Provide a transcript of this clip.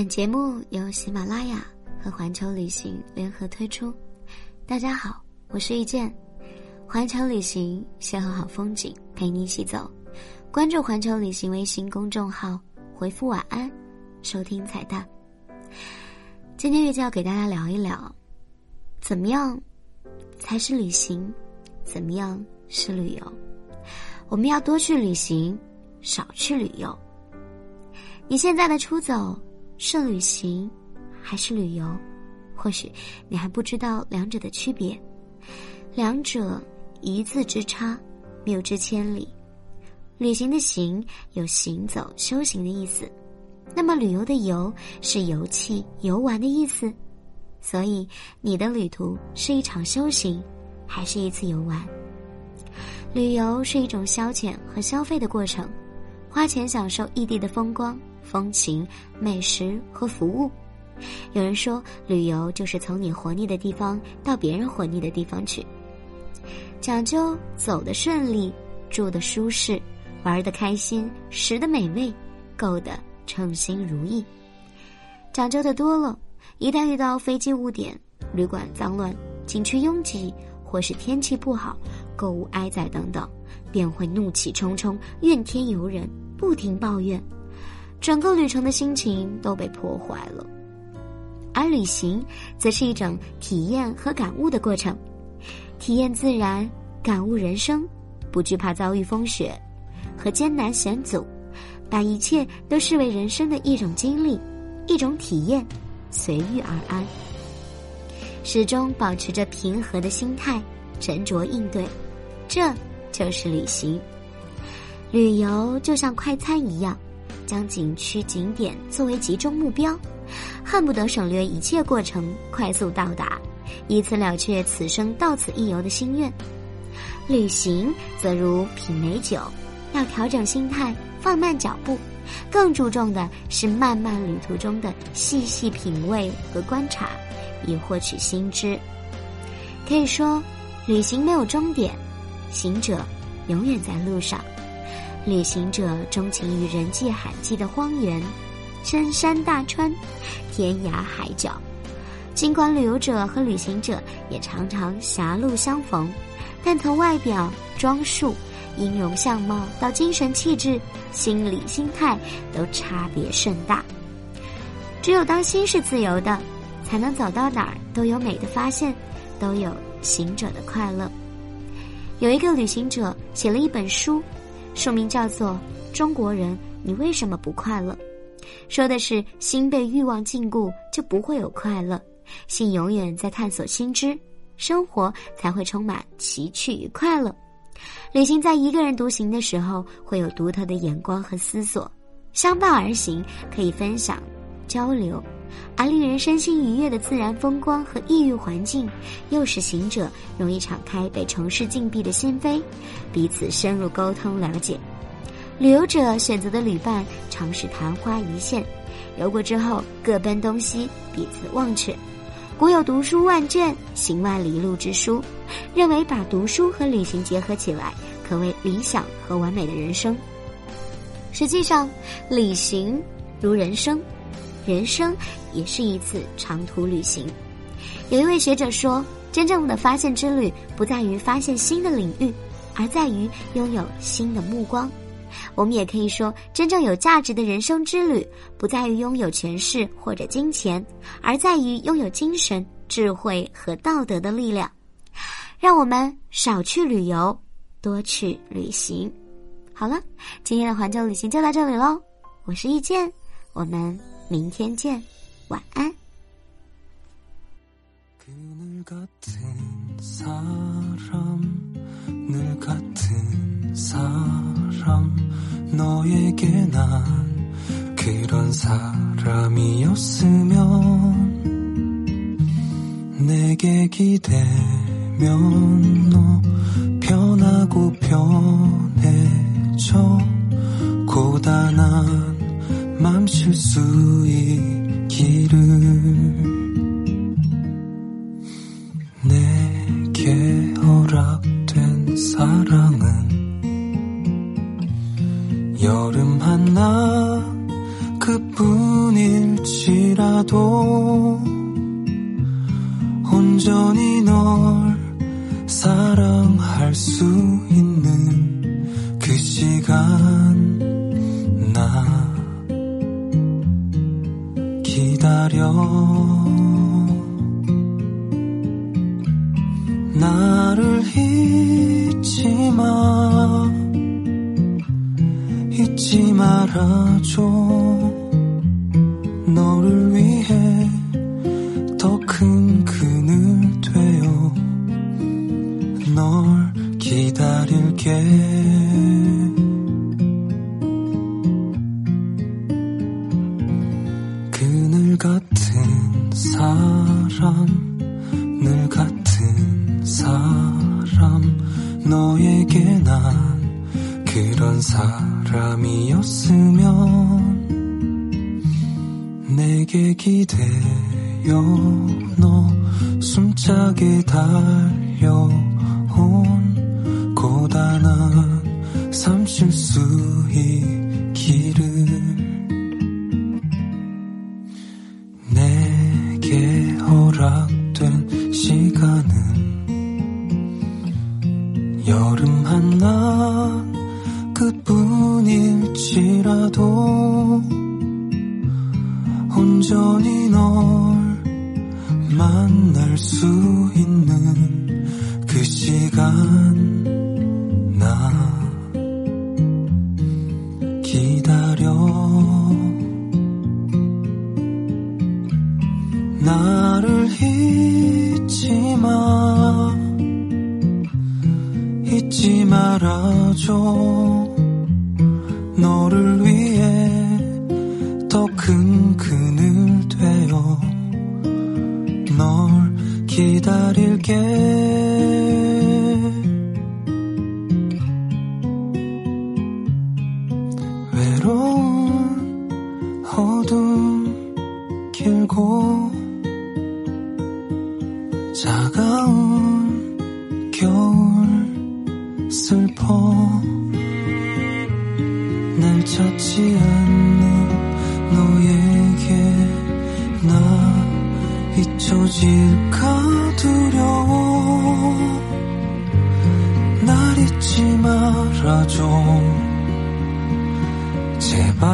本节目由喜马拉雅和环球旅行联合推出。大家好，我是遇见，环球旅行邂逅好风景，陪你一起走。关注环球旅行微信公众号，回复晚安，收听彩蛋。今天遇见要给大家聊一聊，怎么样才是旅行？怎么样是旅游？我们要多去旅行，少去旅游。你现在的出走。是旅行，还是旅游？或许你还不知道两者的区别。两者一字之差，谬之千里。旅行的“行”有行走、修行的意思，那么旅游的“游”是游憩、游玩的意思。所以，你的旅途是一场修行，还是一次游玩？旅游是一种消遣和消费的过程，花钱享受异地的风光。风情、美食和服务。有人说，旅游就是从你活腻的地方到别人活腻的地方去，讲究走的顺利、住的舒适、玩的开心、食的美味、购的称心如意。讲究的多了，一旦遇到飞机误点、旅馆脏乱、景区拥挤，或是天气不好、购物挨宰等等，便会怒气冲冲、怨天尤人，不停抱怨。整个旅程的心情都被破坏了，而旅行则是一种体验和感悟的过程，体验自然，感悟人生，不惧怕遭遇风雪和艰难险阻，把一切都视为人生的一种经历，一种体验，随遇而安，始终保持着平和的心态，沉着应对，这就是旅行。旅游就像快餐一样。将景区景点作为集中目标，恨不得省略一切过程，快速到达，以此了却此生到此一游的心愿。旅行则如品美酒，要调整心态，放慢脚步，更注重的是漫漫旅途中的细细品味和观察，以获取新知。可以说，旅行没有终点，行者永远在路上。旅行者钟情于人迹罕至的荒原、深山大川、天涯海角。尽管旅游者和旅行者也常常狭路相逢，但从外表装束、音容相貌到精神气质、心理心态，都差别甚大。只有当心是自由的，才能走到哪儿都有美的发现，都有行者的快乐。有一个旅行者写了一本书。书名叫做《中国人，你为什么不快乐》，说的是心被欲望禁锢，就不会有快乐。心永远在探索新知，生活才会充满奇趣与快乐。旅行在一个人独行的时候，会有独特的眼光和思索；相伴而行，可以分享、交流。而令人身心愉悦的自然风光和异域环境，又使行者容易敞开被城市禁闭的心扉，彼此深入沟通了解。旅游者选择的旅伴常是昙花一现，游过之后各奔东西，彼此忘却。古有读书万卷，行万里路之书，认为把读书和旅行结合起来，可谓理想和完美的人生。实际上，旅行如人生。人生也是一次长途旅行。有一位学者说：“真正的发现之旅，不在于发现新的领域，而在于拥有新的目光。”我们也可以说，真正有价值的人生之旅，不在于拥有权势或者金钱，而在于拥有精神、智慧和道德的力量。让我们少去旅游，多去旅行。好了，今天的环球旅行就到这里喽。我是易见，我们。明天见，晚安。 그늘 같은 사람, 늘 같은 사람, 너에게 난 그런 사람이었으면 내게 기대면 너 변하고 변해져 고단한 멈출 수있 기를 내게 허락된 사랑은 여름 하나 그뿐일지 일지라도 온전히 널 사랑할 수 있는 그 시간 나를 잊지 마. 잊지 말아줘. 너를 위해 더 큰 그늘 되어 널 기다릴게 너에게 난 그런 사람이었으면 내게 기대어 너 숨차게 달려온 고단한 삶있 여름 한낮 끝뿐일지라도 온전히 널 만날 수 있는 그 시간 나 기다려. 나를 잊지 마 말아줘. 너를 위해 더 큰 그늘 되어 널 기다릴게. 외로운 어둠 길고 날 찾지 않는 너에게 나 잊혀질까? 두려워. 날 잊지 말아줘. 제발